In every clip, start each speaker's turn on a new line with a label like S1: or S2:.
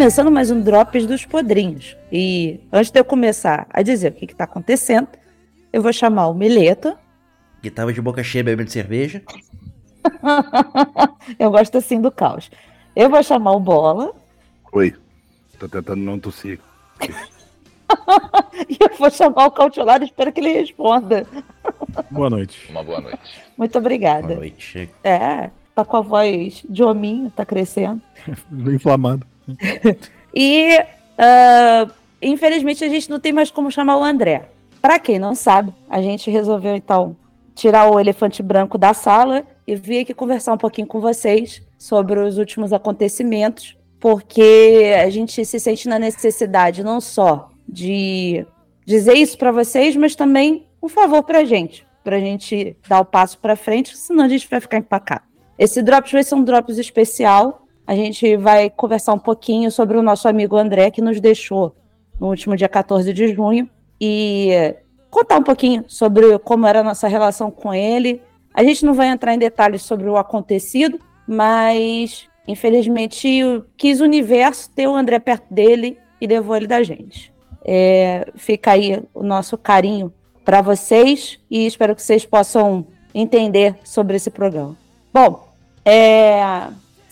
S1: começando mais um Drops dos Podrinhos. E antes de eu começar a dizer o que, que tá acontecendo, eu vou chamar o Mileto.
S2: Que tava de boca cheia bebendo cerveja.
S1: eu gosto assim do caos. Eu vou chamar o Bola.
S3: Oi. Tô tentando não tossir.
S1: e eu vou chamar o Cautelar e espero que ele responda.
S4: Boa noite.
S5: Uma boa noite.
S1: Muito obrigada.
S2: Boa noite.
S1: É, tá com a voz de hominho, tá crescendo.
S4: Inflamado.
S1: E, uh, infelizmente, a gente não tem mais como chamar o André. Para quem não sabe, a gente resolveu, então, tirar o elefante branco da sala e vir aqui conversar um pouquinho com vocês sobre os últimos acontecimentos porque a gente se sente na necessidade não só de dizer isso para vocês, mas também um favor para a gente, para a gente dar o passo para frente, senão a gente vai ficar empacado. Esse Drops vai ser um Drops especial. A gente vai conversar um pouquinho sobre o nosso amigo André, que nos deixou no último dia 14 de junho, e contar um pouquinho sobre como era a nossa relação com ele. A gente não vai entrar em detalhes sobre o acontecido, mas Infelizmente, quis o universo ter o André perto dele e levou ele da gente. É, fica aí o nosso carinho para vocês e espero que vocês possam entender sobre esse programa. Bom, é,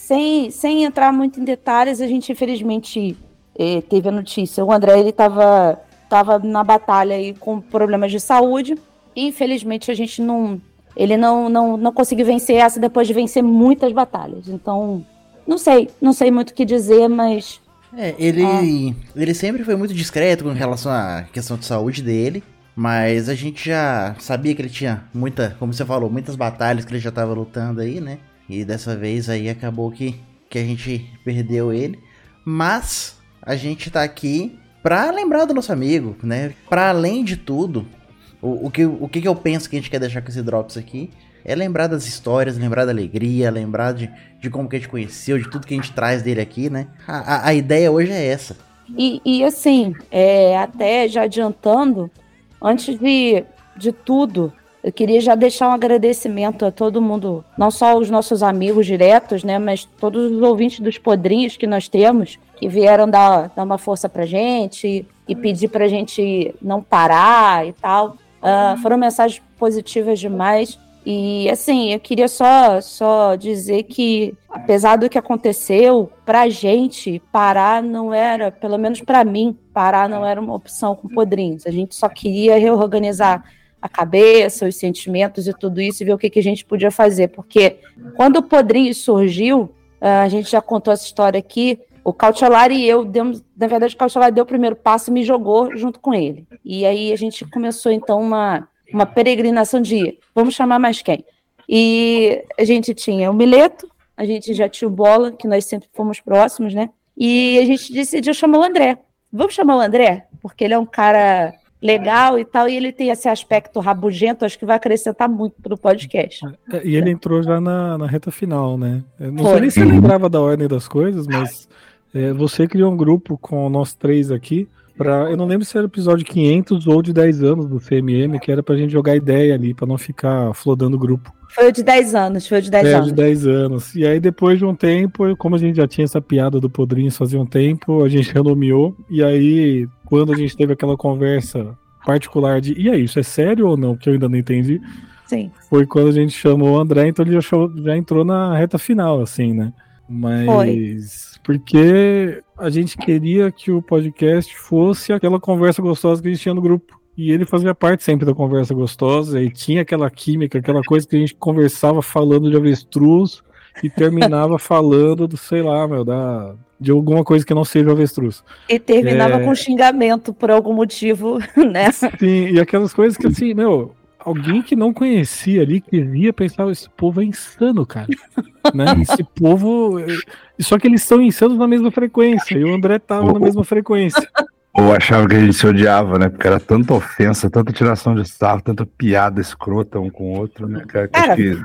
S1: sem, sem entrar muito em detalhes, a gente infelizmente é, teve a notícia. O André ele estava tava na batalha aí com problemas de saúde e infelizmente a gente não ele não, não, não conseguiu vencer essa depois de vencer muitas batalhas. Então não sei, não sei muito o que dizer, mas.
S2: É, ele, é. ele sempre foi muito discreto com relação à questão de saúde dele. Mas a gente já sabia que ele tinha muita, como você falou, muitas batalhas que ele já estava lutando aí, né? E dessa vez aí acabou que, que a gente perdeu ele. Mas a gente tá aqui pra lembrar do nosso amigo, né? Pra além de tudo, o, o, que, o que eu penso que a gente quer deixar com esse Drops aqui é lembrar das histórias, lembrar da alegria, lembrar de, de como que a gente conheceu, de tudo que a gente traz dele aqui, né? A, a, a ideia hoje é essa.
S1: E, e assim, é, até já adiantando, antes de, de tudo, eu queria já deixar um agradecimento a todo mundo, não só os nossos amigos diretos, né, mas todos os ouvintes dos podrinhos que nós temos, que vieram dar, dar uma força pra gente e pedir pra gente não parar e tal. Uh, foram mensagens positivas demais. E assim, eu queria só, só dizer que, apesar do que aconteceu, pra gente, parar não era, pelo menos para mim, parar não era uma opção com podrinhos. A gente só queria reorganizar a cabeça, os sentimentos e tudo isso e ver o que, que a gente podia fazer. Porque quando o podrinho surgiu, ah, a gente já contou essa história aqui. O Cautelar e eu demos, na verdade, o Cautelar deu o primeiro passo e me jogou junto com ele. E aí a gente começou então uma uma peregrinação de vamos chamar mais quem? E a gente tinha o Mileto, a gente já tinha o Bola, que nós sempre fomos próximos, né? E a gente decidiu chamar o André. Vamos chamar o André? Porque ele é um cara legal e tal, e ele tem esse aspecto rabugento, acho que vai acrescentar muito para o podcast.
S4: É, e ele entrou já na, na reta final, né? Eu não Foi. sei nem se lembrava da ordem das coisas, mas é, você criou um grupo com nós três aqui, Pra, eu não lembro se era o episódio 500 ou de 10 anos do CMM, que era pra gente jogar ideia ali, pra não ficar flodando o grupo.
S1: Foi o de 10 anos, foi o de 10 é, anos.
S4: de 10 anos. E aí, depois de um tempo, como a gente já tinha essa piada do Podrinhos fazia um tempo, a gente renomeou. E aí, quando a gente teve aquela conversa particular de e aí, isso é sério ou não? Que eu ainda não entendi.
S1: Sim.
S4: Foi quando a gente chamou o André, então ele já, já entrou na reta final, assim, né? Mas. Foi. Porque a gente queria que o podcast fosse aquela conversa gostosa que a gente tinha no grupo. E ele fazia parte sempre da conversa gostosa, e tinha aquela química, aquela coisa que a gente conversava falando de avestruz e terminava falando do, sei lá, meu, da, de alguma coisa que não seja avestruz.
S1: E terminava é... com xingamento por algum motivo, né?
S4: Sim, e aquelas coisas que assim, meu, alguém que não conhecia ali, que via, pensava, esse povo é insano, cara. né? Esse povo. Só que eles são insanos na mesma frequência, e o André tava na mesma frequência.
S3: Ou achava que a gente se odiava, né? Porque era tanta ofensa, tanta tiração de sarro, tanta piada escrota um com o outro, né? Que,
S4: cara, que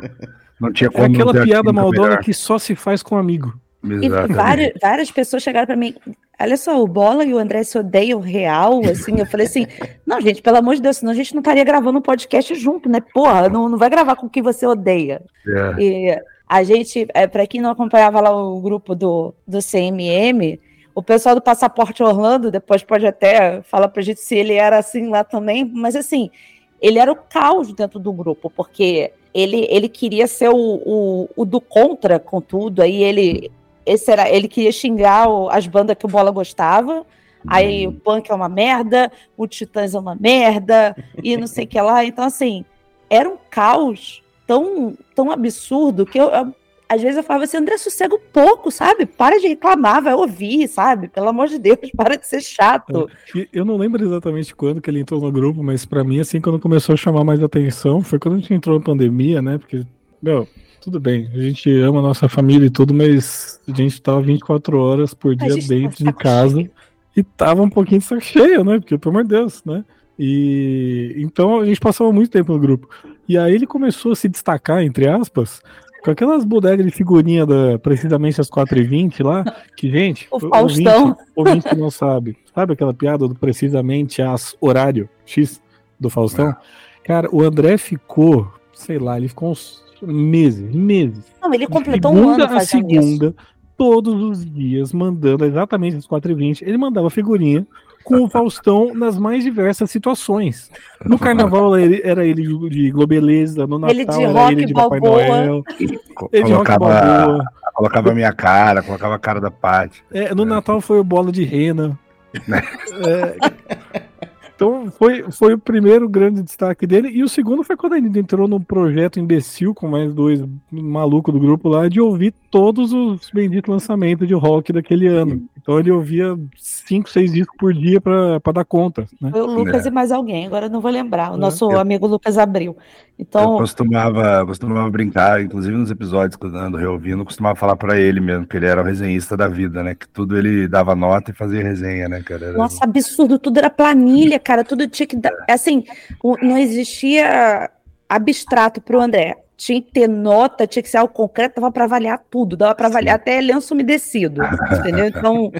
S4: não tinha como. É aquela piada maldona que só se faz com amigo.
S1: E várias, várias pessoas chegaram para mim. olha só, o Bola e o André se odeiam real, assim. Eu falei assim, não, gente, pelo amor de Deus, senão a gente não estaria gravando um podcast junto, né? Porra, não, não vai gravar com quem você odeia. É. E a gente, é, para quem não acompanhava lá o grupo do, do CMM, o pessoal do Passaporte Orlando depois pode até falar pra gente se ele era assim lá também, mas assim, ele era o caos dentro do grupo, porque ele, ele queria ser o, o, o do contra com tudo, aí ele esse era, ele queria xingar o, as bandas que o Bola gostava, aí o Punk é uma merda, o Titãs é uma merda, e não sei o que lá, então assim, era um caos tão, tão absurdo que eu, eu às vezes eu falava assim, André, sossega um pouco, sabe? Para de reclamar, vai ouvir, sabe? Pelo amor de Deus, para de ser chato.
S4: É, eu não lembro exatamente quando que ele entrou no grupo, mas para mim, assim, quando começou a chamar mais atenção, foi quando a gente entrou na pandemia, né? Porque, meu, tudo bem, a gente ama a nossa família e tudo, mas a gente tava 24 horas por dia dentro de casa cheio. e tava um pouquinho de saco cheio, né? Porque, pelo amor de Deus, né? E então a gente passava muito tempo no grupo. E aí ele começou a se destacar, entre aspas, com aquelas bodegas de figurinha da precisamente às 4h20 lá, que, gente,
S1: o Faustão.
S4: Ouvinte que não sabe. Sabe aquela piada do precisamente às horário X do Faustão? É. Cara, o André ficou, sei lá, ele ficou uns meses, meses.
S1: Não, ele completou um ano
S4: a segunda, isso. todos os dias, mandando exatamente às 4h20. Ele mandava figurinha com o Faustão nas mais diversas situações. No carnaval era ele, era ele de Globeleza, no Natal ele de era ele de Papai Noel.
S3: Ele colocava, colocava a minha cara, colocava a cara da Paty.
S4: É, no Natal foi o Bola de Rena. é, então foi, foi o primeiro grande destaque dele. E o segundo foi quando ele entrou num projeto imbecil com mais dois malucos do grupo lá de ouvir todos os benditos lançamentos de rock daquele ano. Então ele ouvia cinco, seis discos por dia para dar conta. Né?
S1: Foi o Lucas é. e mais alguém, agora não vou lembrar. O é. nosso eu, amigo Lucas Abril. Então...
S3: Eu costumava, costumava brincar, inclusive nos episódios que eu ando reouvindo, costumava falar para ele mesmo, que ele era o resenhista da vida, né? Que tudo ele dava nota e fazia resenha, né, cara? Era...
S1: Nossa, absurdo, tudo era planilha, cara, tudo tinha que dar. Assim, não existia abstrato para o André tinha que ter nota, tinha que ser algo concreto, dava para avaliar tudo, dava para avaliar até lenço umedecido, entendeu? Então.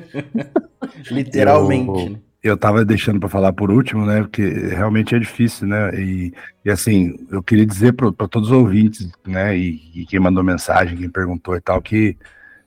S2: Literalmente.
S3: Eu, eu tava deixando para falar por último, né? Porque realmente é difícil, né? E, e assim, eu queria dizer para todos os ouvintes, né? E, e, quem mandou mensagem, quem perguntou e tal, que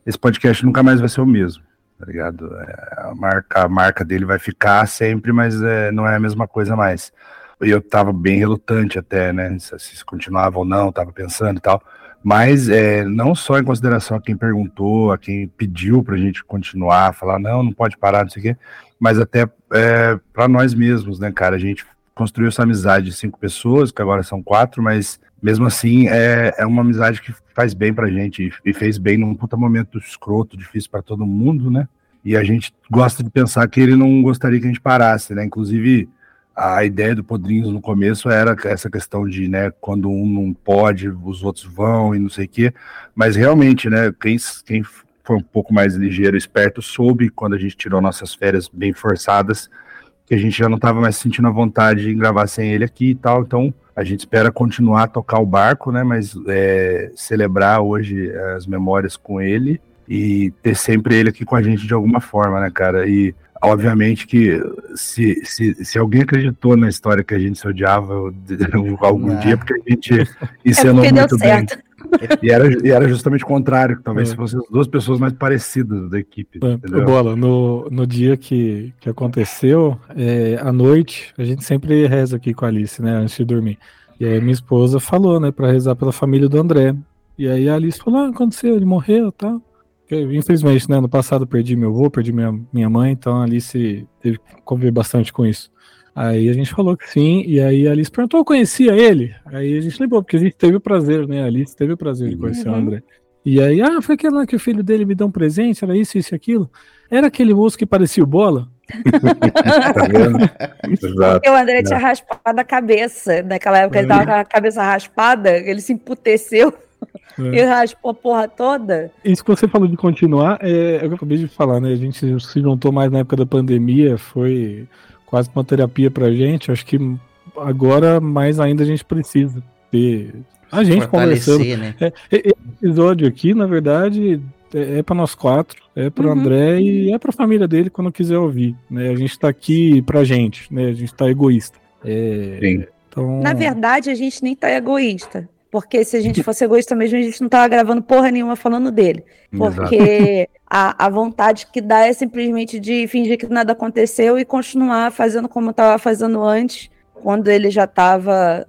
S3: esse podcast nunca mais vai ser o mesmo, tá ligado? É, a marca, a marca dele vai ficar sempre, mas é, não é a mesma coisa mais eu estava bem relutante até, né? Se, se continuava ou não, estava pensando e tal. Mas é, não só em consideração a quem perguntou, a quem pediu para a gente continuar, falar, não, não pode parar, não sei o quê, mas até é, para nós mesmos, né, cara? A gente construiu essa amizade de cinco pessoas, que agora são quatro, mas mesmo assim é, é uma amizade que faz bem pra gente e, e fez bem num puta momento escroto, difícil para todo mundo, né? E a gente gosta de pensar que ele não gostaria que a gente parasse, né? Inclusive, a ideia do Podrinhos no começo era essa questão de, né, quando um não pode, os outros vão e não sei o quê, mas realmente, né, quem, quem foi um pouco mais ligeiro, esperto, soube quando a gente tirou nossas férias bem forçadas, que a gente já não estava mais sentindo a vontade de gravar sem ele aqui e tal, então a gente espera continuar a tocar o barco, né, mas é, celebrar hoje as memórias com ele e ter sempre ele aqui com a gente de alguma forma, né, cara, e Obviamente que se, se, se alguém acreditou na história que a gente se odiava algum é. dia, porque a gente ensinou é muito bem. E era, e era justamente o contrário, talvez é. fossem as duas pessoas mais parecidas da equipe.
S4: É. Bola, no, no dia que, que aconteceu, é, à noite, a gente sempre reza aqui com a Alice, né, antes de dormir. E aí minha esposa falou, né, para rezar pela família do André. E aí a Alice falou: ah, aconteceu, ele morreu e tá? Infelizmente, né, no passado perdi meu avô, perdi minha, minha mãe, então a Alice teve que conviver bastante com isso. Aí a gente falou que sim, e aí a Alice perguntou, eu conhecia ele? Aí a gente lembrou, porque a gente teve o prazer, né, a Alice teve o prazer de conhecer uhum. o André. E aí, ah, foi aquele lá que o filho dele me deu um presente, era isso, isso e aquilo. Era aquele moço que parecia o Bola?
S1: tá vendo? Porque o André tinha raspado a cabeça. Naquela época ele tava com a cabeça raspada, ele se emputeceu. É. E raspou a porra toda.
S4: Isso que você falou de continuar, é, eu acabei de falar, né? A gente se juntou mais na época da pandemia, foi quase uma terapia pra gente. Acho que agora mais ainda a gente precisa ter a gente conversando. Né? É, esse episódio aqui, na verdade, é, é para nós quatro, é para o uhum. André e é para a família dele quando quiser ouvir. Né? A gente está aqui para gente, né? A gente está egoísta. É,
S1: Sim. Então... Na verdade, a gente nem tá egoísta. Porque se a gente fosse egoísta mesmo, a gente não tava gravando porra nenhuma falando dele. Porque a, a vontade que dá é simplesmente de fingir que nada aconteceu e continuar fazendo como estava fazendo antes, quando ele já estava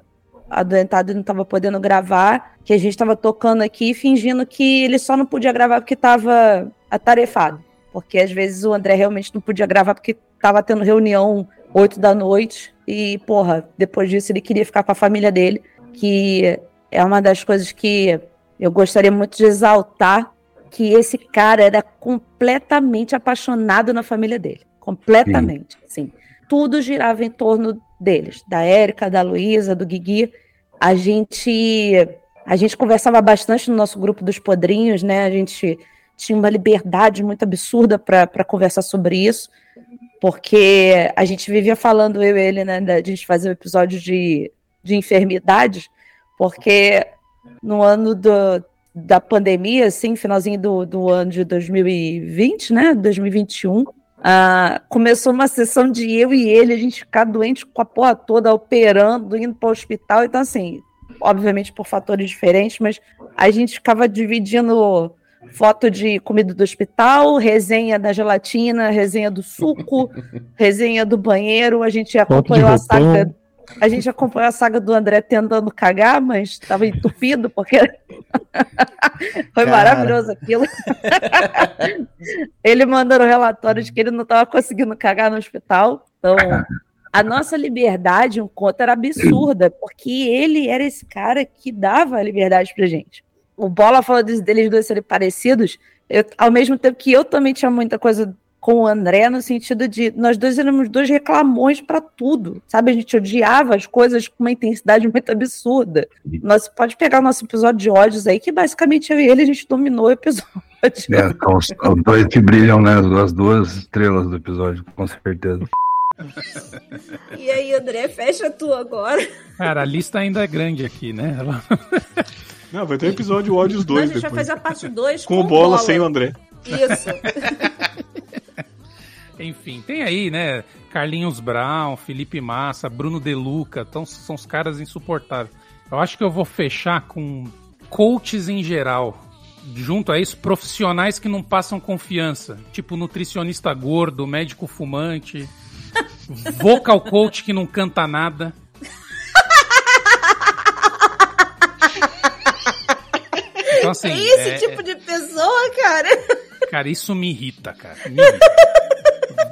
S1: adoentado e não estava podendo gravar, que a gente estava tocando aqui, fingindo que ele só não podia gravar porque estava atarefado. Porque às vezes o André realmente não podia gravar porque estava tendo reunião 8 da noite e, porra, depois disso ele queria ficar com a família dele, que é uma das coisas que eu gostaria muito de exaltar, que esse cara era completamente apaixonado na família dele. Completamente, sim. Tudo girava em torno deles, da Érica, da Luísa, do Guigui. A gente a gente conversava bastante no nosso grupo dos podrinhos, né? A gente tinha uma liberdade muito absurda para conversar sobre isso, porque a gente vivia falando, eu e ele, né, a gente fazer um episódio de, de enfermidades, porque no ano do, da pandemia, assim, finalzinho do, do ano de 2020, né, 2021, ah, começou uma sessão de eu e ele, a gente ficar doente com a porra toda, operando, indo para o hospital. Então, assim, obviamente por fatores diferentes, mas a gente ficava dividindo foto de comida do hospital, resenha da gelatina, resenha do suco, resenha do banheiro. A gente acompanhou a saga. A gente acompanhou a saga do André tentando cagar, mas estava entupido, porque foi Cara. maravilhoso aquilo. ele mandando relatório de que ele não estava conseguindo cagar no hospital. Então, a nossa liberdade, um conto, era absurda, porque ele era esse cara que dava a liberdade pra gente o Bola falou deles dois serem parecidos, eu, ao mesmo tempo que eu também tinha muita coisa com o André, no sentido de nós dois éramos dois reclamões para tudo, sabe? A gente odiava as coisas com uma intensidade muito absurda. Nós pode pegar o nosso episódio de ódios aí, que basicamente eu e ele a gente dominou o episódio.
S3: É, com os, os dois que brilham, né? As duas estrelas do episódio, com certeza.
S1: E aí, André, fecha tu agora.
S4: Cara, a lista ainda é grande aqui, né?
S5: Não, vai ter um episódio ódios 2
S1: A gente depois. vai fazer a parte 2
S5: com, com bola, bola sem o André.
S1: Isso.
S4: Enfim, tem aí, né? Carlinhos Brown, Felipe Massa, Bruno Deluca, então são os caras insuportáveis. Eu acho que eu vou fechar com coaches em geral. Junto a isso, profissionais que não passam confiança. Tipo nutricionista gordo, médico fumante, vocal coach que não canta nada.
S1: Então, assim, é esse é, tipo de pessoa, cara.
S4: Cara, isso me irrita, cara. Me irrita.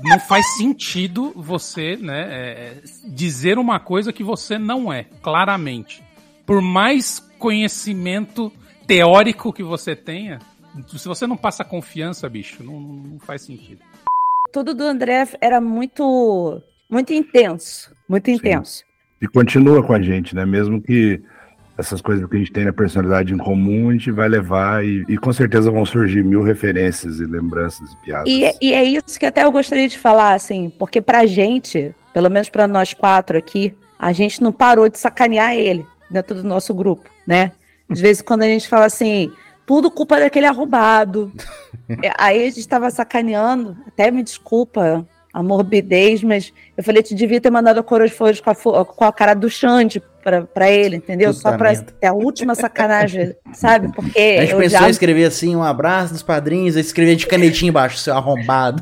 S4: não faz sentido você, né, é, dizer uma coisa que você não é, claramente. Por mais conhecimento teórico que você tenha, se você não passa confiança, bicho, não, não faz sentido.
S1: Tudo do André era muito, muito intenso, muito intenso. Sim.
S3: E continua com a gente, né? Mesmo que essas coisas que a gente tem na personalidade em comum, a gente vai levar e, e com certeza vão surgir mil referências e lembranças e piadas.
S1: E, e, é isso que até eu gostaria de falar, assim, porque pra gente, pelo menos para nós quatro aqui, a gente não parou de sacanear ele dentro do nosso grupo, né? Às vezes quando a gente fala assim, tudo culpa daquele arrombado. É, aí a gente estava sacaneando, até me desculpa a morbidez, mas eu falei, te devia ter mandado a coroa de flores com a, com a cara do Xande pra, ele, entendeu? Puta Só pra ter a última sacanagem, sabe? Porque.
S2: A gente pensou já... em escrever assim, um abraço dos padrinhos, escrever de canetinha embaixo, seu arrombado.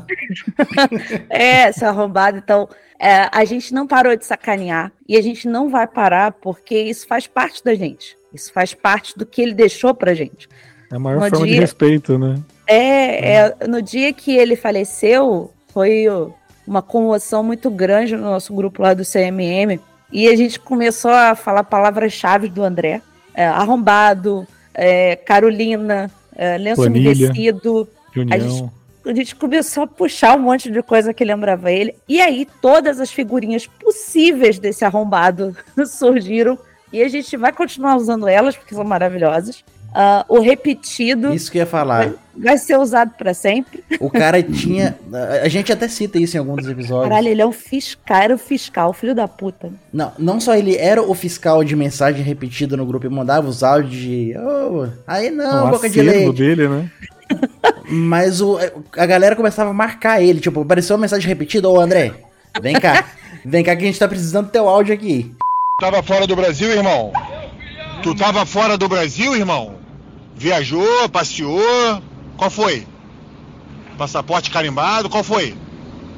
S1: é, seu arrombado. Então, é, a gente não parou de sacanear e a gente não vai parar porque isso faz parte da gente. Isso faz parte do que ele deixou pra gente.
S4: É a maior no forma dia... de respeito, né?
S1: É, é, no dia que ele faleceu, foi uma comoção muito grande no nosso grupo lá do CMM. E a gente começou a falar palavras-chave do André. É, arrombado, é, Carolina, é, lenço Planilha, umedecido. A gente, a gente começou a puxar um monte de coisa que lembrava ele. E aí todas as figurinhas possíveis desse arrombado surgiram. E a gente vai continuar usando elas, porque são maravilhosas. Uh, o repetido.
S2: Isso que ia falar.
S1: Vai, vai ser usado para sempre.
S2: O cara tinha. A gente até cita isso em alguns episódios.
S1: Caralho, ele é um fiscal, era o fiscal, filho da puta.
S2: Não, não só ele era o fiscal de mensagem repetida no grupo e mandava os áudios de. Oh, aí não,
S4: o
S2: boca de leite.
S4: dele, né?
S2: Mas o, a galera começava a marcar ele. Tipo, apareceu uma mensagem repetida. Ô, André, vem cá. vem cá que a gente tá precisando do teu áudio aqui.
S6: Tava fora do Brasil, irmão? Tu tava fora do Brasil, irmão? Viajou, passeou? Qual foi? Passaporte carimbado? Qual foi?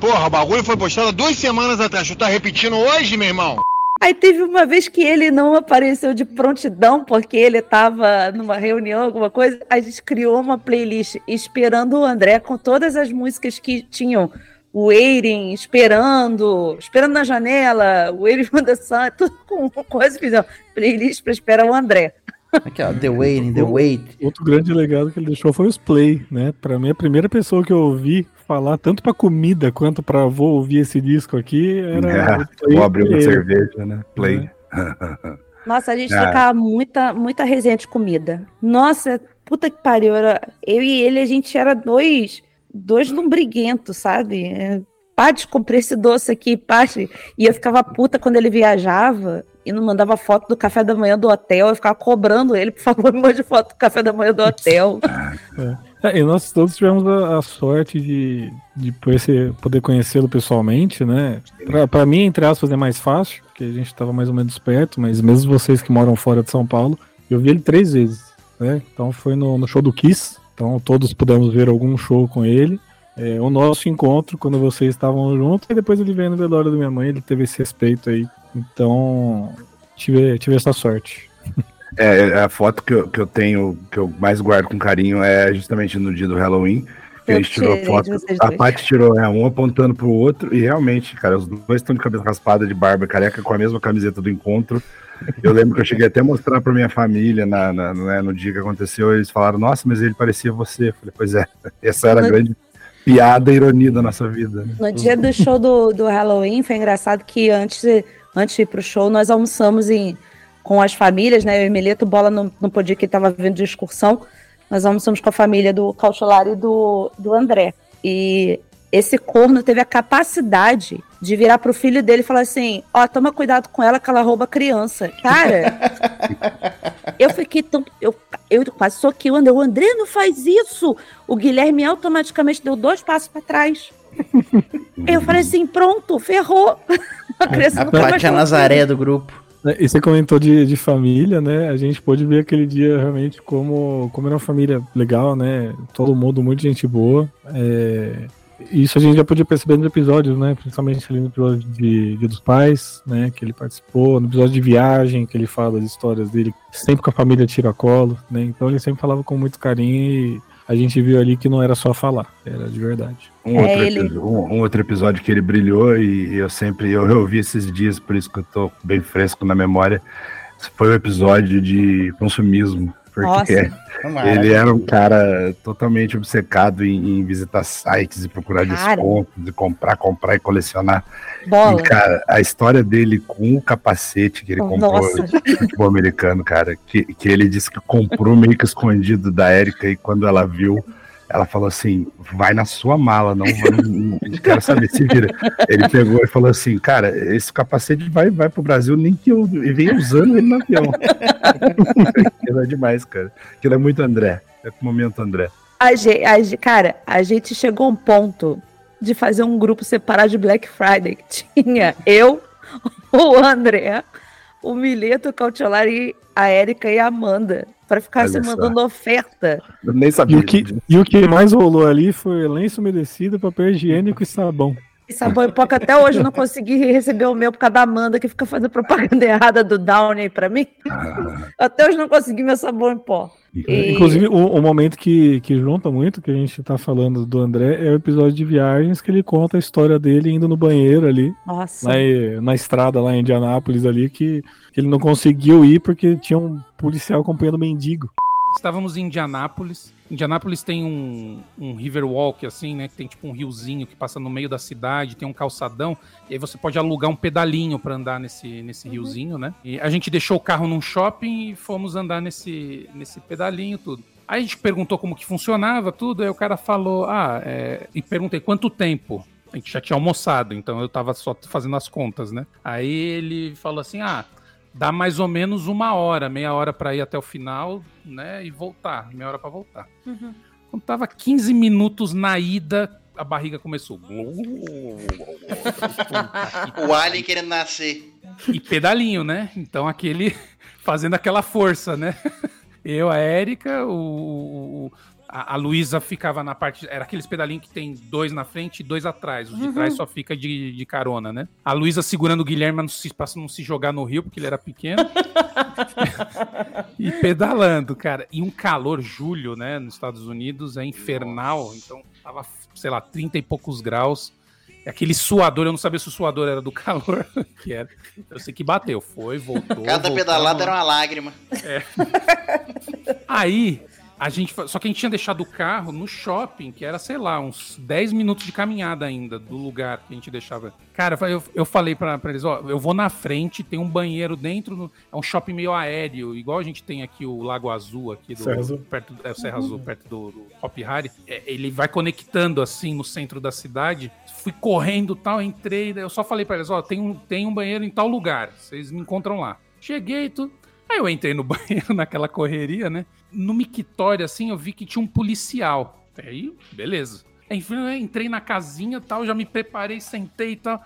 S6: Porra, o bagulho foi postado duas semanas atrás. Tu tá repetindo hoje, meu irmão?
S1: Aí teve uma vez que ele não apareceu de prontidão, porque ele estava numa reunião, alguma coisa. A gente criou uma playlist esperando o André com todas as músicas que tinham waiting, esperando, esperando na janela, for the sun, tudo com coisa que playlist para esperar o André.
S2: Aqui, ó, The Waiting, The Wait.
S4: Outro grande legado que ele deixou foi os Play, né? Para mim, a primeira pessoa que eu ouvi falar, tanto para comida quanto para vou ouvir esse disco aqui, era.
S3: É, vou abrir uma cerveja, né? Play.
S1: É. Nossa, a gente ah. tocava muita, muita resenha de comida. Nossa, puta que pariu. Era, eu e ele, a gente era dois, dois lombriguentos, sabe? Pade, comprei esse doce aqui, Pade. E eu ficava puta quando ele viajava e não mandava foto do café da manhã do hotel. Eu ficava cobrando ele, por favor, me mande foto do café da manhã do hotel.
S4: É. E nós todos tivemos a, a sorte de, de poder conhecê-lo pessoalmente, né? Para mim, entre aspas, é mais fácil, porque a gente estava mais ou menos perto, mas mesmo vocês que moram fora de São Paulo, eu vi ele três vezes, né? Então foi no, no show do Kiss, então todos pudemos ver algum show com ele é, o nosso encontro quando vocês estavam juntos, e depois ele veio no velório da minha mãe, ele teve esse respeito aí. Então, tive, tive essa sorte.
S3: É, é, a foto que eu, que eu tenho, que eu mais guardo com carinho, é justamente no dia do Halloween. Que a gente tirou a foto. A Paty tirou é, um apontando pro outro, e realmente, cara, os dois estão de cabeça raspada, de barba careca, com a mesma camiseta do encontro. Eu lembro que eu cheguei até a mostrar pra minha família na, na né, no dia que aconteceu. Eles falaram, nossa, mas ele parecia você. Eu falei, pois é, essa era a grande piada e ironia da nossa vida.
S1: No dia do show do, do Halloween, foi engraçado que antes, antes de ir pro show, nós almoçamos em, com as famílias, né? Eu e Bola não, não podia, que estava vindo de excursão. Nós almoçamos com a família do Cautelar e do, do André. E esse corno teve a capacidade de virar pro filho dele e falar assim: Ó, oh, toma cuidado com ela que ela rouba criança. Cara, eu fiquei tão. Eu, eu quase soquei o André. O André não faz isso. O Guilherme automaticamente deu dois passos para trás. eu falei assim: pronto, ferrou.
S2: A, criança a Paty Nazaré do grupo.
S4: É, e você comentou de, de família, né? A gente pôde ver aquele dia realmente como, como era uma família legal, né? Todo mundo, muita gente boa. É, isso a gente já podia perceber nos episódios, né? Principalmente ali no episódio de Dia dos Pais, né? Que ele participou, no episódio de viagem, que ele fala das histórias dele, sempre com a família tira colo, né? Então ele sempre falava com muito carinho e a gente viu ali que não era só falar, era de verdade.
S3: Um, é outro, ele... um, um outro, episódio que ele brilhou e eu sempre eu, eu vi esses dias, por isso que eu tô bem fresco na memória, foi o episódio de consumismo porque Nossa. ele era um cara totalmente obcecado em, em visitar sites e procurar cara. descontos, e comprar, comprar e colecionar. Bola. E, cara, a história dele com o capacete que ele comprou de futebol americano, cara, que, que ele disse que comprou meio que escondido da Érica e quando ela viu, ela falou assim: vai na sua mala, não, não, não quero saber se vira. Ele pegou e falou assim: cara, esse capacete vai, vai pro Brasil, nem que eu venha usando ele no avião. É demais, cara. Aquilo é muito André. É o momento André.
S1: A gente, a, cara, a gente chegou a um ponto de fazer um grupo separado de Black Friday. Que tinha eu, o André, o Mileto, o Cautelar e a Érica e a Amanda para ficar Olha se mandando só. oferta.
S4: Eu nem sabia. E o, que, e o que mais rolou ali foi lenço umedecido, papel higiênico e sabão.
S1: E sabão e pó, que até hoje eu não consegui receber o meu por causa da Amanda, que fica fazendo propaganda errada do Downy para mim. Ah. Até hoje não consegui meu sabão em pó.
S4: E... Inclusive, o, o, momento que, que junta muito, que a gente tá falando do André, é o episódio de viagens que ele conta a história dele indo no banheiro ali.
S1: Nossa.
S4: Na, na estrada lá em Indianápolis ali, que, que ele não conseguiu ir porque tinha um policial acompanhando mendigo.
S7: Estávamos em Indianápolis. Indianápolis tem um, um river walk, assim, né? Que tem tipo um riozinho que passa no meio da cidade, tem um calçadão. E aí você pode alugar um pedalinho para andar nesse, nesse uhum. riozinho, né? E a gente deixou o carro num shopping e fomos andar nesse, nesse pedalinho, tudo. Aí a gente perguntou como que funcionava tudo, aí o cara falou, ah, é... e perguntei quanto tempo. A gente já tinha almoçado, então eu tava só fazendo as contas, né? Aí ele falou assim, ah, dá mais ou menos uma hora, meia hora para ir até o final, né? E voltar, meia hora para voltar. Uhum. Quando tava 15 minutos na ida, a barriga começou.
S2: o alien querendo nascer.
S7: E pedalinho, né? Então aquele fazendo aquela força, né? Eu, a Érica, o, a, a Luísa ficava na parte. Era aqueles pedalinhos que tem dois na frente e dois atrás. O de uhum. trás só fica de, de carona, né? A Luísa segurando o Guilherme não se, pra não se jogar no rio, porque ele era pequeno. e pedalando, cara. E um calor, julho, né? Nos Estados Unidos é infernal. Nossa. Então tava, sei lá, 30 e poucos graus. Aquele suador, eu não sabia se o suador era do calor que era. Eu sei que bateu, foi, voltou.
S2: Cada
S7: voltou,
S2: pedalada era uma lágrima. É.
S7: Aí, a gente, só que a gente tinha deixado o carro no shopping, que era, sei lá, uns 10 minutos de caminhada ainda do lugar que a gente deixava. Cara, eu, eu falei pra, pra eles, ó, eu vou na frente, tem um banheiro dentro, no, é um shopping meio aéreo, igual a gente tem aqui o Lago Azul, aqui do Serra Azul. perto é, Serra Azul, perto do, do Hop Harry. É, ele vai conectando assim no centro da cidade. Fui correndo tal, entrei, eu só falei para eles, ó, tem um, tem um banheiro em tal lugar, vocês me encontram lá. Cheguei, tudo. Aí eu entrei no banheiro naquela correria, né? No mictório, assim, eu vi que tinha um policial. Aí, beleza. Enfim, eu entrei na casinha tal, já me preparei, sentei e tal.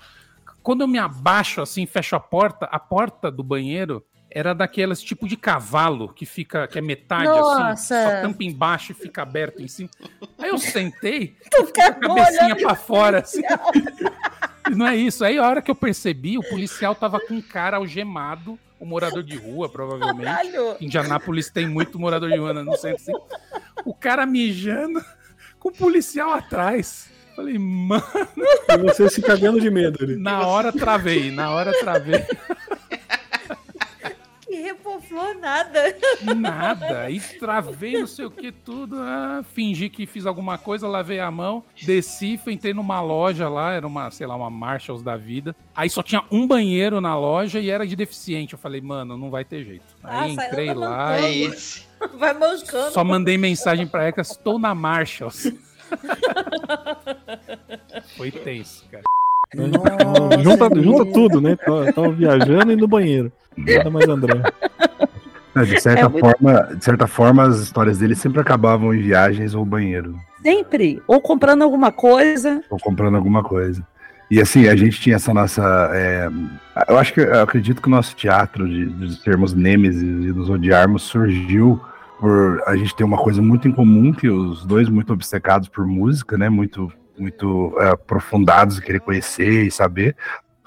S7: Quando eu me abaixo, assim, fecho a porta, a porta do banheiro era daquelas tipo de cavalo que fica, que é metade
S1: Nossa.
S7: assim, só tampa embaixo e fica aberto em cima. Aí eu sentei, com a cabecinha pra fora, assim. não é isso. Aí a hora que eu percebi, o policial tava com um cara algemado um morador de rua, provavelmente. Caralho. Indianápolis tem muito morador de rua, não sei assim. O cara mijando com o policial atrás. Falei, mano.
S4: E você se cagando de medo ali.
S7: Na hora travei, na hora travei
S1: repoflou nada.
S7: Nada. Aí travei não sei o que tudo. Ah, fingi que fiz alguma coisa, lavei a mão, desci, entrei numa loja lá, era uma, sei lá, uma Marshalls da vida. Aí só tinha um banheiro na loja e era de deficiente. Eu falei, mano, não vai ter jeito. Aí ah, entrei lá.
S1: É isso. Vai mancando.
S7: Só mandei mensagem pra ela estou na Marshalls. Foi tenso, cara.
S4: Junta, junta tudo, né? Tava viajando e no banheiro. Nada mais André.
S3: de, certa é forma, de certa forma, as histórias dele sempre acabavam em viagens ou banheiro.
S1: Sempre. Ou comprando alguma coisa.
S3: Ou comprando alguma coisa. E assim, a gente tinha essa nossa. É, eu acho que eu acredito que o nosso teatro de, de sermos nêmesis e nos odiarmos surgiu por a gente ter uma coisa muito em comum, que os dois muito obcecados por música, né? Muito, muito é, aprofundados em querer conhecer e saber.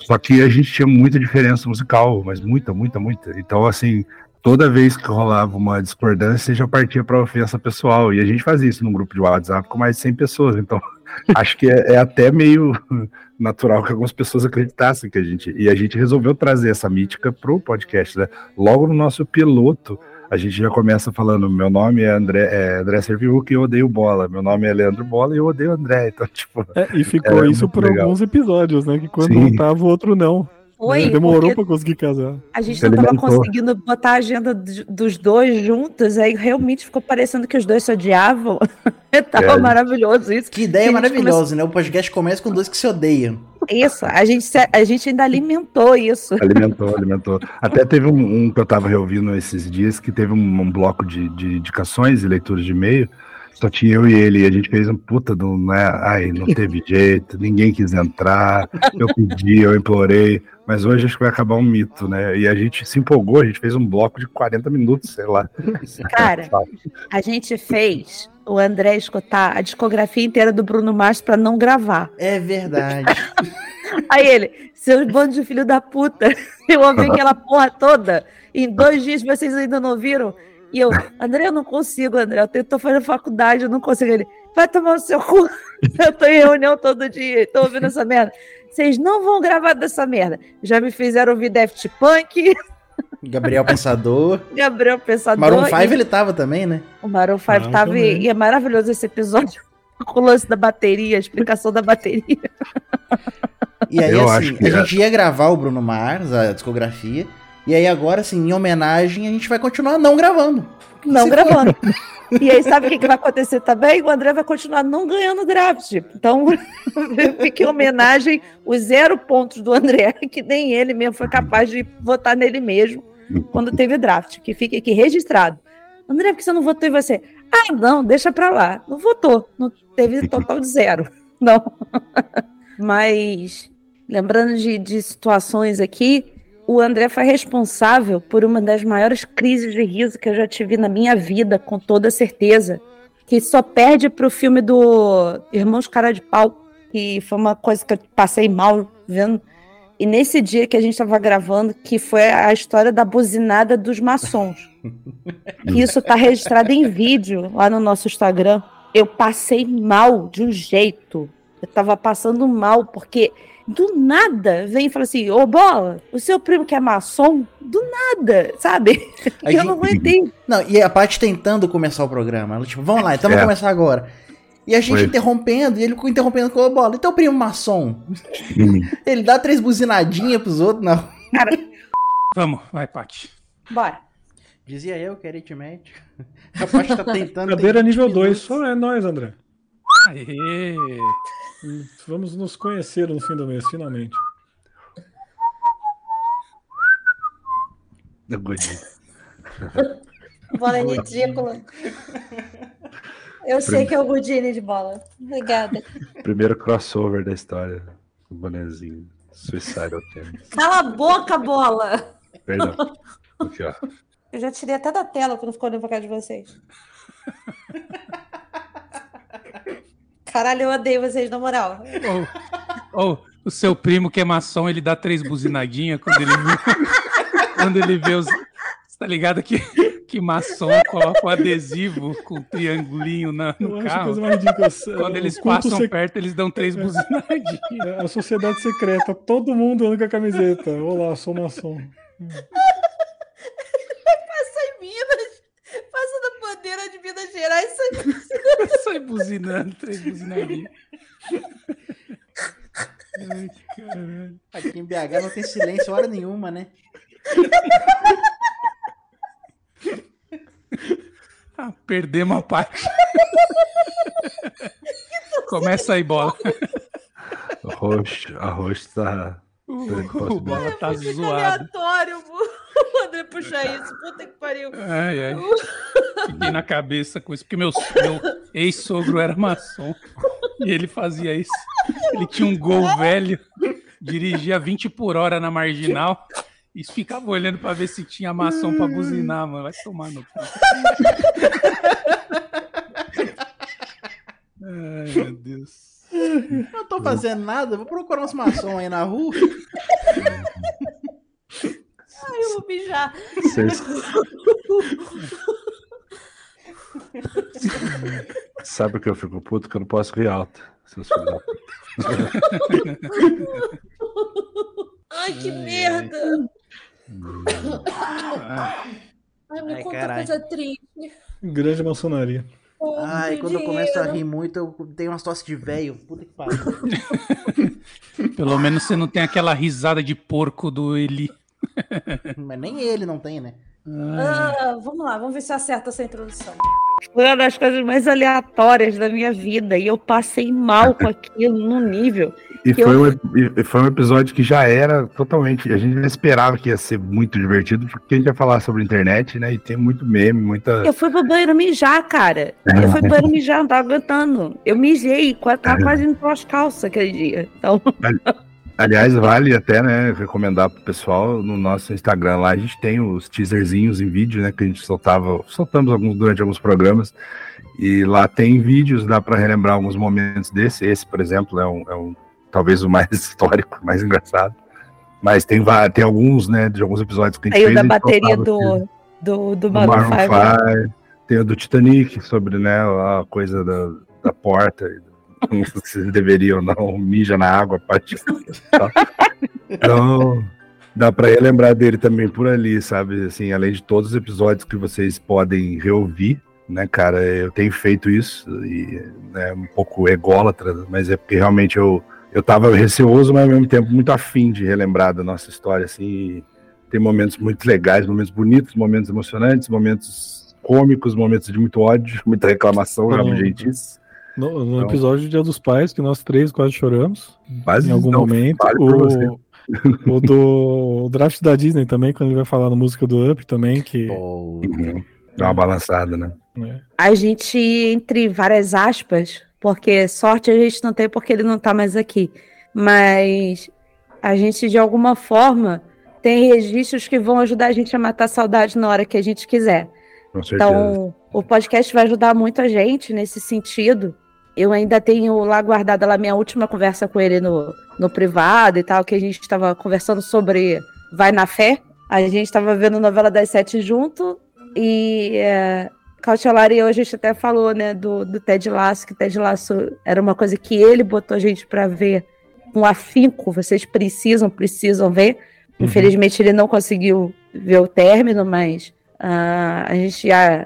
S3: Só que a gente tinha muita diferença musical, mas muita, muita, muita. Então, assim, toda vez que rolava uma discordância, já partia para ofensa pessoal. E a gente fazia isso num grupo de WhatsApp com mais de 100 pessoas. Então, acho que é, é, até meio natural que algumas pessoas acreditassem que a gente. E a gente resolveu trazer essa mítica pro podcast, né? Logo no nosso piloto a gente já começa falando: meu nome é André, é André Serviuc e eu odeio bola. Meu nome é Leandro Bola e eu odeio André. Então, tipo.
S4: É, e ficou isso por legal. alguns episódios, né? Que quando Sim. um tava, o outro não. Foi, Demorou para conseguir casar.
S1: A gente não estava conseguindo botar a agenda dos dois juntos, aí realmente ficou parecendo que os dois se odiavam. tava é. maravilhoso isso.
S2: Que ideia maravilhosa, começou... né? O podcast começa com dois que se odeiam.
S1: Isso, a gente, a gente ainda alimentou isso.
S3: Alimentou, alimentou. Até teve um, um que eu estava reouvindo esses dias, que teve um, um bloco de, de indicações e leituras de e-mail, só tinha eu e ele, e a gente fez um puta do, né? Ai, não teve jeito, ninguém quis entrar, eu pedi, eu implorei, mas hoje acho que vai acabar um mito, né? E a gente se empolgou, a gente fez um bloco de 40 minutos, sei lá.
S1: Cara, a gente fez o André escutar a discografia inteira do Bruno Mars para não gravar.
S2: É verdade.
S1: Aí ele, seus bandos de filho da puta, eu ouvi aquela porra toda. Em dois dias vocês ainda não ouviram? E eu, André, eu não consigo, André. Eu tô fazendo faculdade, eu não consigo. Ele, vai tomar o seu cu. Eu tô em reunião todo dia, tô ouvindo essa merda. Vocês não vão gravar dessa merda. Já me fizeram ouvir Daft Punk.
S2: Gabriel Pensador.
S1: Gabriel Pensador.
S2: Maroon 5 e... ele tava também, né?
S1: O Maroon 5 ah, tava e, e é maravilhoso esse episódio. Com o lance da bateria, a explicação da bateria.
S2: E aí, Eu assim, a é. gente ia gravar o Bruno Mars, a discografia. E aí agora, assim, em homenagem, a gente vai continuar não gravando.
S1: Não gravando. E aí, sabe o que, que vai acontecer também? O André vai continuar não ganhando draft. Então, fica em homenagem os zero pontos do André, que nem ele mesmo foi capaz de votar nele mesmo quando teve draft. Que fique aqui registrado. André, por que você não votou em você? Ah, não, deixa pra lá. Não votou. Não teve total de zero. Não. Mas, lembrando de, de situações aqui, o André foi responsável por uma das maiores crises de riso que eu já tive na minha vida, com toda certeza. Que só perde pro filme do Irmãos Cara de Pau, que foi uma coisa que eu passei mal vendo. E nesse dia que a gente estava gravando, que foi a história da buzinada dos maçons. Isso está registrado em vídeo lá no nosso Instagram. Eu passei mal de um jeito. Eu tava passando mal, porque do nada vem e fala assim: Ô bola, o seu primo que é maçom? Do nada, sabe?
S2: A
S1: eu
S2: gente-
S1: não aguentei.
S2: Não, e a Paty tentando começar o programa. Ela, tipo, vamos lá, então
S3: É.
S2: vamos começar agora. E a gente
S3: Foi.
S2: interrompendo, e ele interrompendo com o bola. Então, primo maçom.
S3: Hum.
S2: Ele dá três buzinadinhas pros outros, não.
S7: Vamos, vai, Paty.
S1: Bora.
S2: Dizia eu que era aritmético. A Paty tá tentando.
S4: Cadeira
S2: tem
S4: nível
S2: 20
S4: 2,
S2: minutos.
S4: só é nós, André.
S7: Aê!
S4: Vamos nos conhecer no fim do mês, finalmente.
S8: Bola é ridícula. Eu sei que é o Budini de bola. Obrigada.
S3: Primeiro crossover da história. O bonezinho. Suicidal Tennis.
S8: Cala a boca, bola!
S3: Perdão. Aqui, ó.
S8: Eu já tirei até da tela pra não ficar olhando pra cara de vocês. Caralho, eu odeio vocês, na moral.
S7: Ou ou o seu primo que é maçom, ele dá três buzinadinhas quando ele vê, quando ele vê os. Você tá ligado que, que maçom coloca o adesivo com o triangulinho na-
S4: Eu
S7: no
S4: acho a
S7: carro?
S4: mais ridícula.
S7: Quando eles passam
S4: sec-
S7: perto, eles dão três buzinadinhas.
S4: É a sociedade secreta, todo mundo anda com a camiseta. Olá, sou maçom.
S8: Passa em Minas. Passa da bandeira de Minas Gerais. Sai...
S7: Sai buzinando, três buzinadinhas. Ai, caralho.
S2: Aqui em BH não tem silêncio hora nenhuma, né?
S7: Ah, perdemos a parte. Começa aí, bola.
S3: Roxo, a roxo tá.
S7: O bola tá
S8: Muito
S7: zoado.
S8: aleatório, o André puxar isso. Puta que pariu.
S7: Ai, ai. Fiquei na cabeça com isso, porque meu, meu ex-sogro era maçom. E ele fazia isso. Ele tinha um gol velho, dirigia 20 por hora na marginal. E ficava olhando pra ver se tinha maçom pra buzinar, mano. Vai tomar no cu. Ai, meu Deus.
S2: Não tô fazendo nada, vou procurar uns maçons aí na rua.
S8: Ai, eu vou mijar.
S3: Vocês... Sabe o que eu fico puto? Que eu não posso rir alto. Seus filhos da puta.
S8: Ai, que merda. Ai, me
S2: Ai,
S8: conta
S2: caralho.
S8: coisa triste.
S4: Grande maçonaria.
S8: Oh,
S2: Ai, quando eu começo a
S8: dinheiro.
S2: rir muito, eu tenho umas tosse de velho. Puta que pariu.
S7: Pelo menos você não tem aquela risada de porco do Eli.
S2: Mas nem ele não tem, né?
S8: Ah, vamos lá, vamos ver se eu acerto essa introdução.
S1: Foi uma das coisas mais aleatórias da minha vida. E eu passei mal com aquilo num nível.
S3: E foi, um, e foi um episódio que já era totalmente. A gente não esperava que ia ser muito divertido, porque a gente ia falar sobre internet, né? E tem muito meme, muita.
S1: Eu fui pro banheiro mijar, cara. Eu fui pro banheiro mijar, não tava aguentando. Eu mijei, tava quase indo pelas calças aquele dia. Então,
S3: Aliás, vale até, né, recomendar pro pessoal no nosso Instagram lá, a gente tem os teaserzinhos em vídeo, né, que a gente soltava, soltamos alguns durante alguns programas, e lá tem vídeos, dá para relembrar alguns momentos desse, esse, por exemplo, é um, é um talvez o mais histórico, mais engraçado, mas tem, tem alguns, né, de alguns episódios que a gente
S1: aí o
S3: fez,
S1: da
S3: a gente
S1: bateria do, do, do
S3: do
S1: Maroon
S3: Maroon
S1: 5. né?
S3: 5, tem o do Titanic, sobre, né, a coisa da, da porta, se deveria ou não, mija na água, parte. Então, dá pra relembrar dele também por ali, sabe? Assim, além de todos os episódios que vocês podem reouvir, né, cara? Eu tenho feito isso, e é um pouco ególatra, mas é porque realmente eu, eu tava receoso, mas ao mesmo tempo muito afim de relembrar da nossa história, assim. tem momentos muito legais, momentos bonitos, momentos emocionantes, momentos cômicos, momentos de muito ódio, muita reclamação,
S4: Não.
S3: rabugentice.
S4: No, no
S3: Então-
S4: episódio do Dia dos Pais, que nós três quase choramos,
S3: Quase
S4: em algum
S3: não,
S4: momento. O, o do o draft da Disney também, quando ele vai falar na música do Up também, que
S2: Pô,
S3: Uhum. Dá uma balançada, né?
S1: A gente, entre várias aspas, porque sorte a gente não tem porque ele não tá mais aqui, mas a gente, de alguma forma, tem registros que vão ajudar a gente a matar a saudade na hora que a gente quiser. Então, o podcast vai ajudar muito a gente nesse sentido. Eu ainda tenho lá guardada lá minha última conversa com ele no, no privado e tal, que a gente estava conversando sobre Vai na Fé. A gente estava vendo novela das sete junto e é, Cautelari hoje a gente até falou, né, do, do Ted Lasso, que Ted Lasso era uma coisa que ele botou a gente para ver com afinco. Vocês precisam, precisam ver. Uhum. Infelizmente ele não conseguiu ver o término, mas uh, a gente já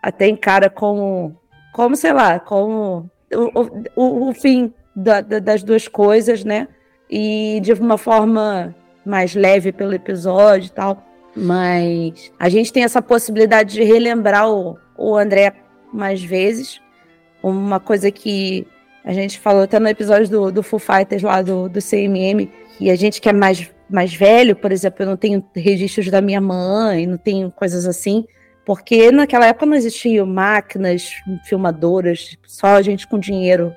S1: até encara como, como sei lá, como o, o, o fim da, da, das duas coisas, né? E de uma forma mais leve pelo episódio e tal. Mas a gente tem essa possibilidade de relembrar o, o André mais vezes. Uma coisa que a gente falou até no episódio do, do Foo Fighters lá do, do CMM, que a gente que é mais, mais velho, por exemplo, eu não tenho registros da minha mãe, não tenho coisas assim, porque naquela época não existiam máquinas, filmadoras, só a gente com dinheiro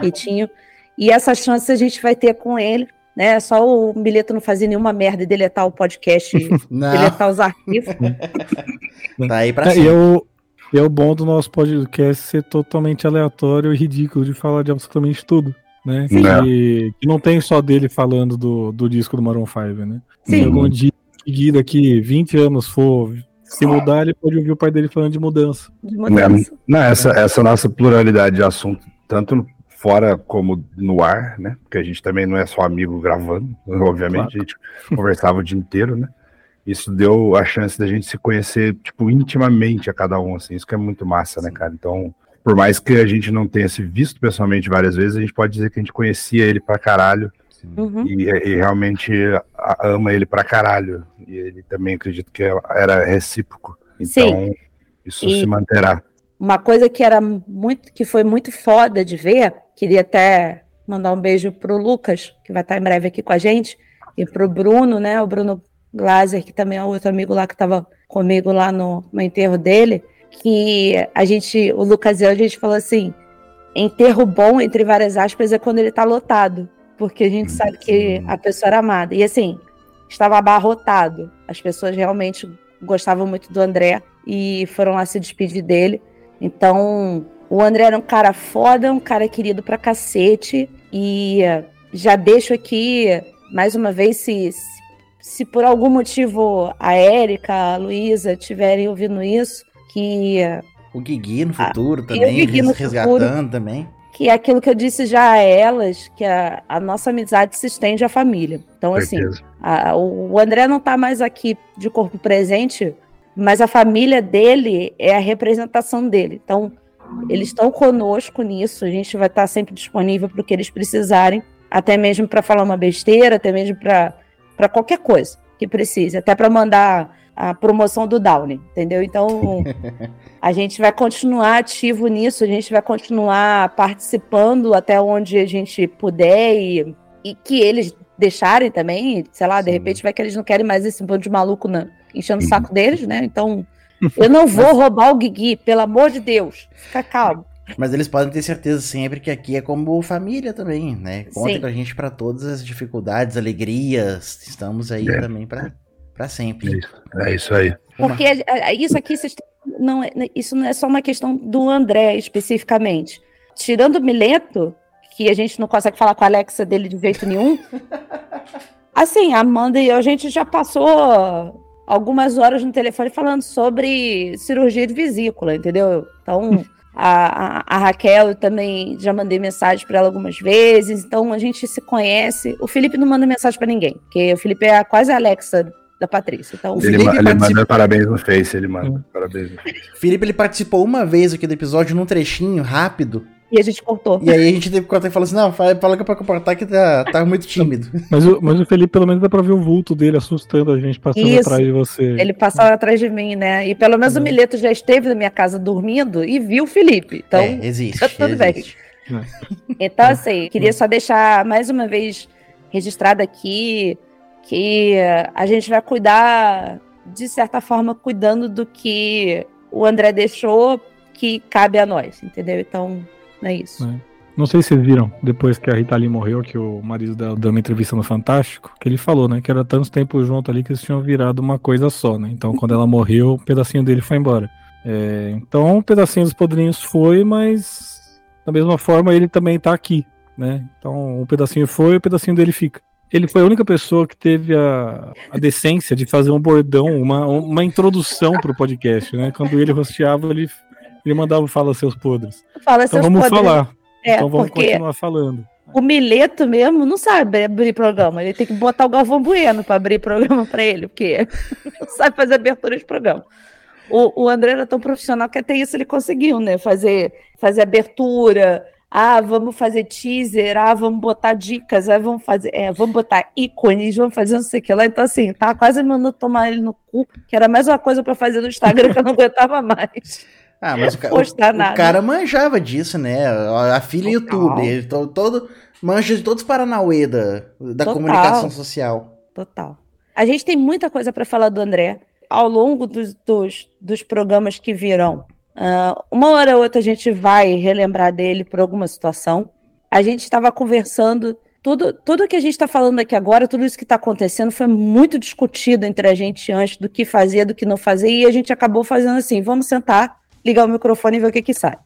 S1: que tinha. E essa chance a gente vai ter com ele, né? Só o Mileto não fazer nenhuma merda e deletar o podcast, deletar os arquivos.
S2: tá aí pra
S4: é, e, eu, e é o bom do nosso podcast ser totalmente aleatório e ridículo de falar de absolutamente tudo. Né? Que, que, não tem só dele falando do, do disco do Maroon 5, né? Sim. Se algum dia seguir daqui 20 anos for se mudar, ele pode ouvir o pai dele falando de mudança. De
S3: mudança. Não, essa, essa nossa pluralidade de assunto, tanto fora como no ar, né? Porque a gente também não é só amigo gravando, obviamente, claro. a gente conversava o dia inteiro, né? Isso deu a chance da gente se conhecer, tipo, intimamente a cada um, assim, isso que é muito massa, né, cara? Então, por mais que a gente não tenha se visto pessoalmente várias vezes, a gente pode dizer que a gente conhecia ele pra caralho, Uhum. E, e, realmente ama ele pra caralho. E ele também acredito que era recíproco. Então, Sim. isso e... se manterá
S1: uma coisa que era muito, que foi muito foda de ver, queria até mandar um beijo pro Lucas, que vai estar em breve aqui com a gente, e pro Bruno, né, o Bruno Glaser, que também é outro amigo lá que estava comigo lá no, no enterro dele, que a gente, o Lucas e eu, a gente falou assim, enterro bom, entre várias aspas, é quando ele tá lotado, porque a gente sabe que a pessoa era amada. E assim, estava abarrotado. As pessoas realmente gostavam muito do André e foram lá se despedir dele. Então, o André era um cara foda, um cara querido pra cacete. E já deixo aqui, mais uma vez, se, se por algum motivo a Érica, a Luísa estiverem ouvindo isso, que.
S2: O Guigui no futuro ah, também, Guigui no resgatando futuro, também.
S1: Que é aquilo que eu disse já a elas, que a, a nossa amizade se estende à família. Então, assim, a, o André não tá mais aqui de corpo presente mas a família dele é a representação dele. Então, eles estão conosco nisso, a gente vai estar sempre disponível para o que eles precisarem, até mesmo para falar uma besteira, até mesmo para qualquer coisa que precise, até para mandar a promoção do Downing, entendeu? Então, a gente vai continuar ativo nisso, a gente vai continuar participando até onde a gente puder e, e que eles deixarem também, sei lá, de Sim. repente vai que eles não querem mais esse bando de maluco na, enchendo o saco deles, né? Então, eu não vou roubar o Guigui, pelo amor de Deus. Fica calmo.
S2: Mas eles podem ter certeza sempre que aqui é como família também, né? Contem com a gente para todas as dificuldades, alegrias. Estamos aí é. também para sempre.
S3: É isso, é isso aí.
S1: Porque isso aqui não é, isso não é só uma questão do André especificamente. Tirando o Mileto, que a gente não consegue falar com a Alexa dele de jeito nenhum. Assim, a Amanda e eu, a gente já passou algumas horas no telefone falando sobre cirurgia de vesícula, entendeu? Então, a, a, a Raquel eu também já mandei mensagem para ela algumas vezes, então a gente se conhece. O Felipe não manda mensagem para ninguém, porque o Felipe é quase a Alexa da Patrícia. Então,
S3: ele,
S1: ma
S3: ele manda parabéns no Face, ele manda hum. parabéns no Face.
S2: Felipe ele participou uma vez aqui do episódio num trechinho rápido
S1: e a gente cortou.
S2: E aí a gente teve que cortar e falou assim: não, fala que é pra cortar que tá, tá muito tímido.
S4: Mas o, mas o Felipe, pelo menos, dá pra ver o vulto dele assustando a gente passando Isso. atrás de você.
S1: Ele passava atrás de mim, né? E pelo menos o Mileto já esteve na minha casa dormindo e viu o Felipe. Então, é,
S2: existe.
S1: Tá tudo
S2: existe.
S1: bem. Então, assim, queria só deixar mais uma vez registrado aqui que a gente vai cuidar, de certa forma, cuidando do que o André deixou que cabe a nós, entendeu? Então, é isso.
S4: É. Não sei se vocês viram, depois que a Rita Lee morreu, que o marido dela deu uma entrevista no Fantástico, que ele falou, né, que era tanto tempo junto ali que eles tinham virado uma coisa só, né? Então, quando ela morreu, um pedacinho dele foi embora. É, então, um pedacinho dos podrinhos foi, mas da mesma forma ele também tá aqui, né? Então, um pedacinho foi, o um pedacinho dele fica. Ele foi a única pessoa que teve a, a decência de fazer um bordão, uma, uma introdução pro podcast, né? Quando ele rosteava, ele, ele mandava Fala Seus Podres.
S1: Fala
S4: então
S1: seus
S4: vamos
S1: podres.
S4: falar.
S1: É,
S4: então vamos continuar falando.
S1: o Mileto mesmo não sabe abrir programa. Ele tem que botar o Galvão Bueno para abrir programa para ele, porque não sabe fazer abertura de programa. O, o André era tão profissional que até isso ele conseguiu, né? Fazer, fazer abertura. Ah, vamos fazer teaser. Ah, vamos botar dicas. Ah, vamos fazer, é, vamos botar ícones. Vamos fazer não sei o que lá. Então, assim, tá quase mandando tomar ele no cu, que era mais uma coisa para fazer no Instagram que eu não aguentava mais.
S2: Ah, mas o, ca- o-
S1: nada.
S2: o cara manjava disso, né? A filha YouTube, ele to- todo, manja de todos os Paranauê da, da
S1: Total.
S2: comunicação social.
S1: Total. A gente tem muita coisa para falar do André ao longo dos, dos, dos programas que virão. Ah, uma hora ou outra a gente vai relembrar dele por alguma situação. A gente estava conversando, tudo, tudo que a gente está falando aqui agora, tudo isso que está acontecendo foi muito discutido entre a gente antes do que fazer, do que não fazer, e a gente acabou fazendo assim: vamos sentar, ligar o microfone e ver o que, que sai.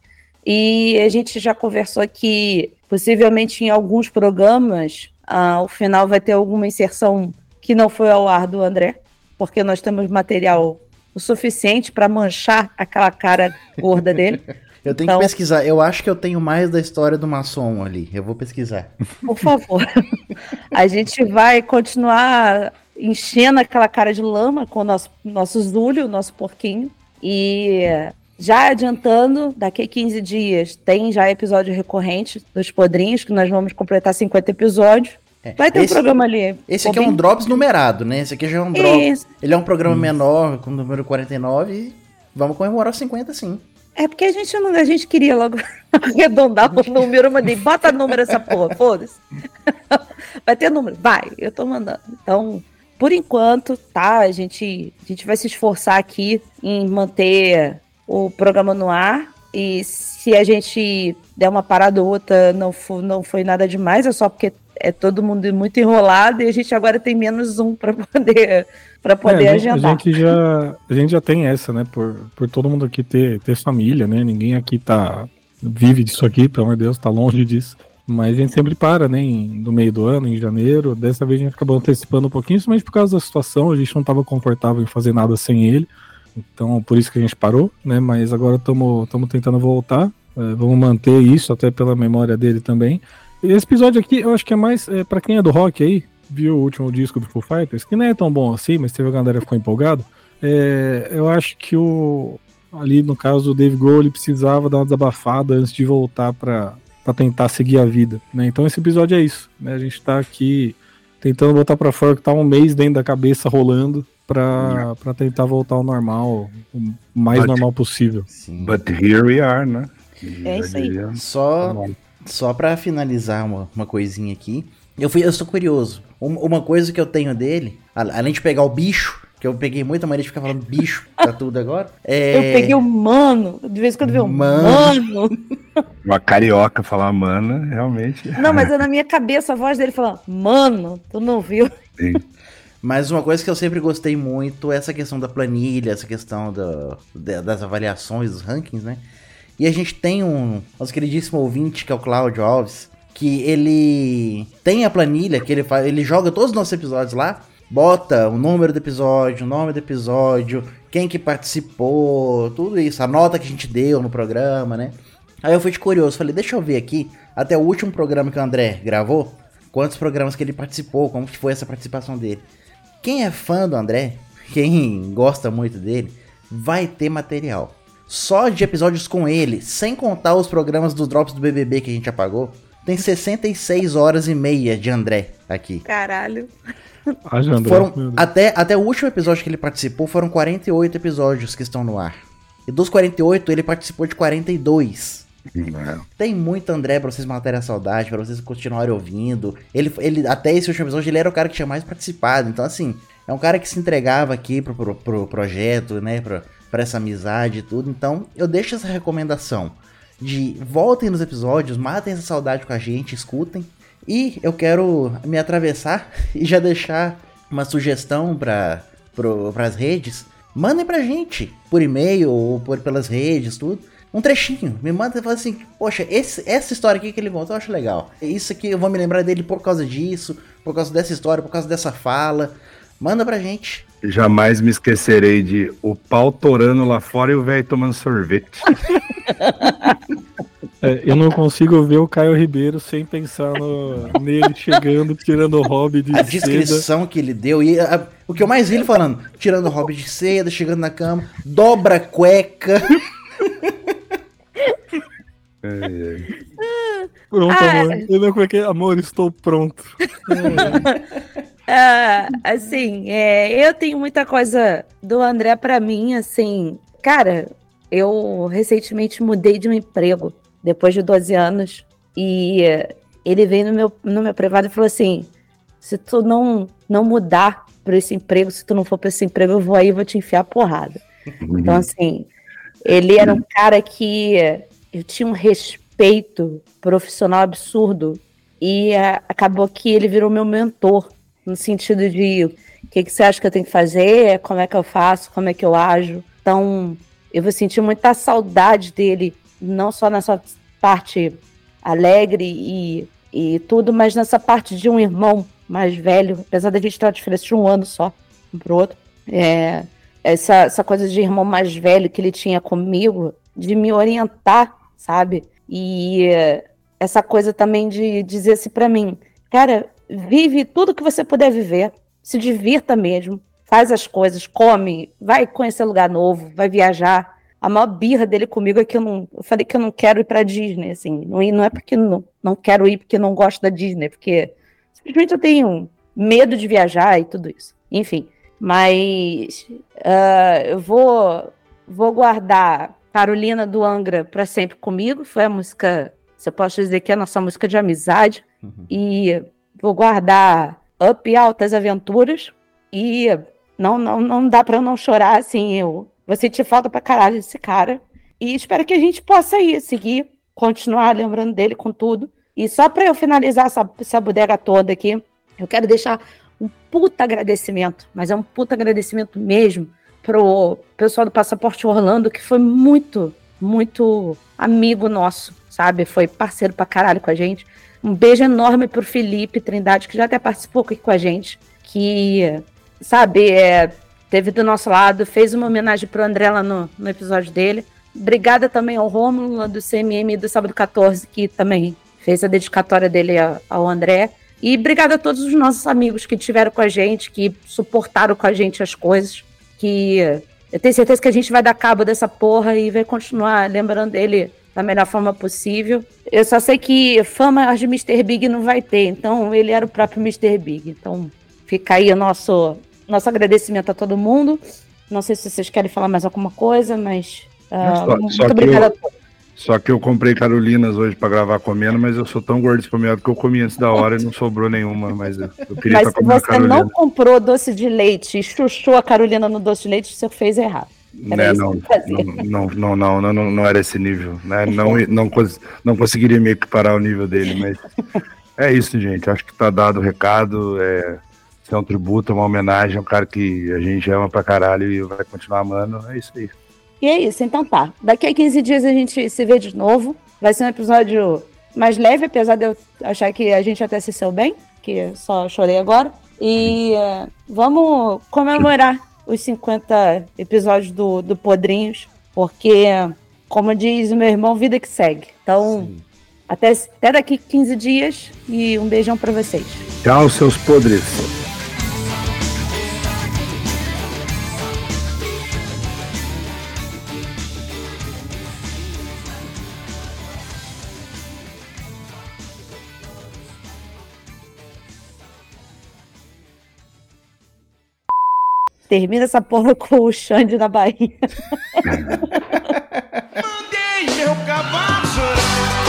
S1: E a gente já conversou que possivelmente em alguns programas ah, o final vai ter alguma inserção que não foi ao ar do André, porque nós temos material o suficiente para manchar aquela cara gorda dele.
S2: Eu tenho
S1: Então-
S2: que pesquisar. Eu acho que eu tenho mais da história do maçom ali. Eu vou pesquisar.
S1: Por favor. A gente vai continuar enchendo aquela cara de lama com o nosso, nosso Zúlio, nosso porquinho. E já adiantando, daqui a 15 dias tem já episódio recorrente dos Podrinhos, que nós vamos completar 50 episódios.
S2: É,
S1: Vai ter
S2: esse,
S1: um programa ali.
S2: Esse aqui é um. Drops numerado, né? Esse aqui já é um drop.
S1: Isso.
S2: Ele é um programa menor, com o número 49. E vamos comemorar os 50, sim.
S1: É porque a gente, não, a gente queria logo arredondar o número, eu mandei, bota número essa porra, foda-se. Vai ter número? Vai, eu tô mandando. Então, por enquanto, tá, a gente, a gente vai se esforçar aqui em manter o programa no ar. E se a gente der uma parada ou outra, não, não foi nada demais, é só porque é todo mundo muito enrolado e a gente agora tem menos um para poder, pra poder
S4: É, a, gente, a
S1: agendar.
S4: gente já, a gente já tem essa, né? Por, por todo mundo aqui ter, ter família, né? Ninguém aqui tá vive disso aqui, pelo amor de Deus, tá longe disso. Mas a gente sempre para, né? em- no meio do ano, em janeiro. Dessa vez a gente acabou antecipando um pouquinho, mas por causa da situação, a gente não estava confortável em fazer nada sem ele. Então, por isso que a gente parou, né? Mas agora estamos tentando voltar. É, vamos manter isso, até pela memória dele também. E esse episódio aqui, eu acho que é mais é, para quem é do rock aí, viu o último disco do Foo Fighters, que não é tão bom assim, mas teve a galera que ficou empolgado. É, eu acho que o ali no caso o Dave Grohl ele precisava dar uma desabafada antes de voltar para tentar seguir a vida, né? Então esse episódio é isso, né? A gente tá aqui tentando voltar para fora que tá um mês dentro da cabeça rolando para para tentar voltar ao normal, o mais
S3: But-
S4: normal possível.
S2: Sim.
S3: But here we are, né?
S1: É isso aí.
S2: Só, só pra finalizar uma, uma coisinha aqui. Eu, fui, eu sou curioso. Um- uma coisa que eu tenho dele, além de pegar o bicho, que eu peguei muita mania de ficar falando bicho pra tudo agora. É...
S1: Eu peguei o mano, de vez em quando eu um
S2: Mano.
S1: mano.
S3: Uma carioca falar mana, realmente.
S1: Não, mas é na minha cabeça a voz dele falando, mano, tu não viu?
S3: Sim.
S2: Mas uma coisa que eu sempre gostei muito é essa questão da planilha, essa questão do- da- das avaliações, dos rankings, né? E a gente tem um nosso queridíssimo ouvinte, que é o Cláudio Alves, que ele tem a planilha, que ele faz, ele joga todos os nossos episódios lá, bota o número do episódio, o nome do episódio, quem que participou, tudo isso, a nota que a gente deu no programa, né? Aí eu fui de curioso, falei, deixa eu ver aqui, até o último programa que o André gravou, quantos programas que ele participou, como que foi essa participação dele. Quem é fã do André, quem gosta muito dele, vai ter material. Só de episódios com ele, sem contar os programas dos drops do BBB que a gente apagou, tem 66 horas e meia de André aqui.
S1: Caralho.
S4: André,
S2: Foram, até, até o último episódio que ele participou, foram 48 episódios que estão no ar. E dos 48, ele participou de 42.
S3: É.
S2: Tem muito André pra vocês matarem a saudade, pra vocês continuarem ouvindo. Ele, ele, até esse último episódio, ele era o cara que tinha mais participado. Então, assim, é um cara que se entregava aqui pro, pro, pro projeto, né? Pra, para essa amizade e tudo. Então, eu deixo essa recomendação de voltem nos episódios, matem essa saudade com a gente, escutem. E eu quero me atravessar e já deixar uma sugestão para as redes. Mandem pra gente por e-mail ou por, pelas redes, tudo. Um trechinho. Me manda e fala assim: Poxa, esse, essa história aqui que ele contou eu acho legal. Isso aqui eu vou me lembrar dele por causa disso, por causa dessa história, por causa dessa fala. Manda pra gente.
S3: Jamais me esquecerei de o pau torando lá fora e o velho tomando sorvete.
S4: É, eu não consigo ver o Caio Ribeiro sem pensar no, nele chegando, tirando o hobby de
S2: A descrição que ele deu, e a, o que eu mais vi ele falando, tirando o hobby de seda, chegando na cama, dobra a cueca.
S4: É, é. Pronto, ah, amor. Eu não, como é que é? Amor, estou pronto.
S1: ah, assim, é, eu tenho muita coisa do André para mim, assim. Cara, eu recentemente mudei de um emprego depois de 12 anos e ele veio no meu, no meu privado e falou assim: se tu não, não mudar para esse emprego, se tu não for para esse emprego, eu vou aí e vou te enfiar porrada. Então, assim, ele era um cara que eu tinha um respeito profissional absurdo e uh, acabou que ele virou meu mentor no sentido de o que, que você acha que eu tenho que fazer, como é que eu faço, como é que eu ajo. Então, eu vou sentir muita saudade dele, não só nessa parte alegre e, e tudo, mas nessa parte de um irmão mais velho, apesar da gente ter uma diferença de um ano só, um pro outro. É, essa, essa coisa de irmão mais velho que ele tinha comigo, de me orientar sabe? E essa coisa também de dizer assim para mim, cara, vive tudo que você puder viver, se divirta mesmo, faz as coisas, come, vai conhecer lugar novo, vai viajar. A maior birra dele comigo é que eu não, eu falei que eu não quero ir para Disney, assim, não, não é porque não, não quero ir porque não gosto da Disney, porque simplesmente eu tenho medo de viajar e tudo isso. Enfim, mas uh, eu vou, vou guardar Carolina do Angra para sempre comigo. Foi a música, você pode dizer que é a nossa música de amizade. Uhum. E vou guardar Up e Altas Aventuras. E não, não, não dá para não chorar assim. Eu vou sentir falta pra caralho desse cara. E espero que a gente possa ir, seguir, continuar lembrando dele com tudo. E só para eu finalizar essa, essa bodega toda aqui, eu quero deixar um puta agradecimento, mas é um puta agradecimento mesmo pro pessoal do Passaporte Orlando, que foi muito, muito amigo nosso, sabe? Foi parceiro pra caralho com a gente. Um beijo enorme pro Felipe Trindade, que já até participou aqui com a gente, que, sabe, é, teve do nosso lado, fez uma homenagem pro André lá no, no episódio dele. Obrigada também ao Rômulo, do CMM do Sábado 14, que também fez a dedicatória dele ao André. E obrigada a todos os nossos amigos que estiveram com a gente, que suportaram com a gente as coisas que eu tenho certeza que a gente vai dar cabo dessa porra e vai continuar lembrando dele da melhor forma possível. Eu só sei que fama de Mr. Big não vai ter, então ele era o próprio Mr. Big. Então fica aí o nosso, nosso agradecimento a todo mundo. Não sei se vocês querem falar mais alguma coisa, mas uh,
S3: só, muito só obrigada a todos. Só que eu comprei Carolinas hoje para gravar comendo, mas eu sou tão gordo esfomeado que eu comi antes da hora e não sobrou nenhuma. Mas eu, queria
S1: mas se você não comprou doce de leite e chuchou a Carolina no doce de leite, você fez errado.
S3: Né, não, não, não, não, não, não, não, era esse nível. Né? Não, não, não conseguiria me equiparar ao nível dele, mas é isso, gente. Acho que tá dado o recado. É, é um tributo, uma homenagem a um cara que a gente ama pra caralho e vai continuar amando. É isso aí.
S1: E é isso, então tá. Daqui a 15 dias a gente se vê de novo. Vai ser um episódio mais leve, apesar de eu achar que a gente até se saiu bem, que só chorei agora. E uh, vamos comemorar os 50 episódios do, do Podrinhos, porque, como diz o meu irmão, vida que segue. Então, até, até daqui 15 dias e um beijão para vocês.
S3: Tchau, seus podres.
S1: Termina essa porra com o Xande na Bahia.
S9: Mandei meu cavalo chorar.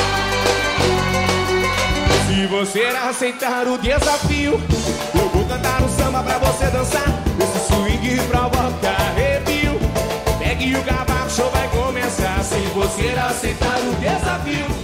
S9: Se você aceitar o desafio, eu vou cantar um samba pra você dançar. Esse swing provoca arrepio. Pegue o cavalo, show vai começar. Se você aceitar o desafio.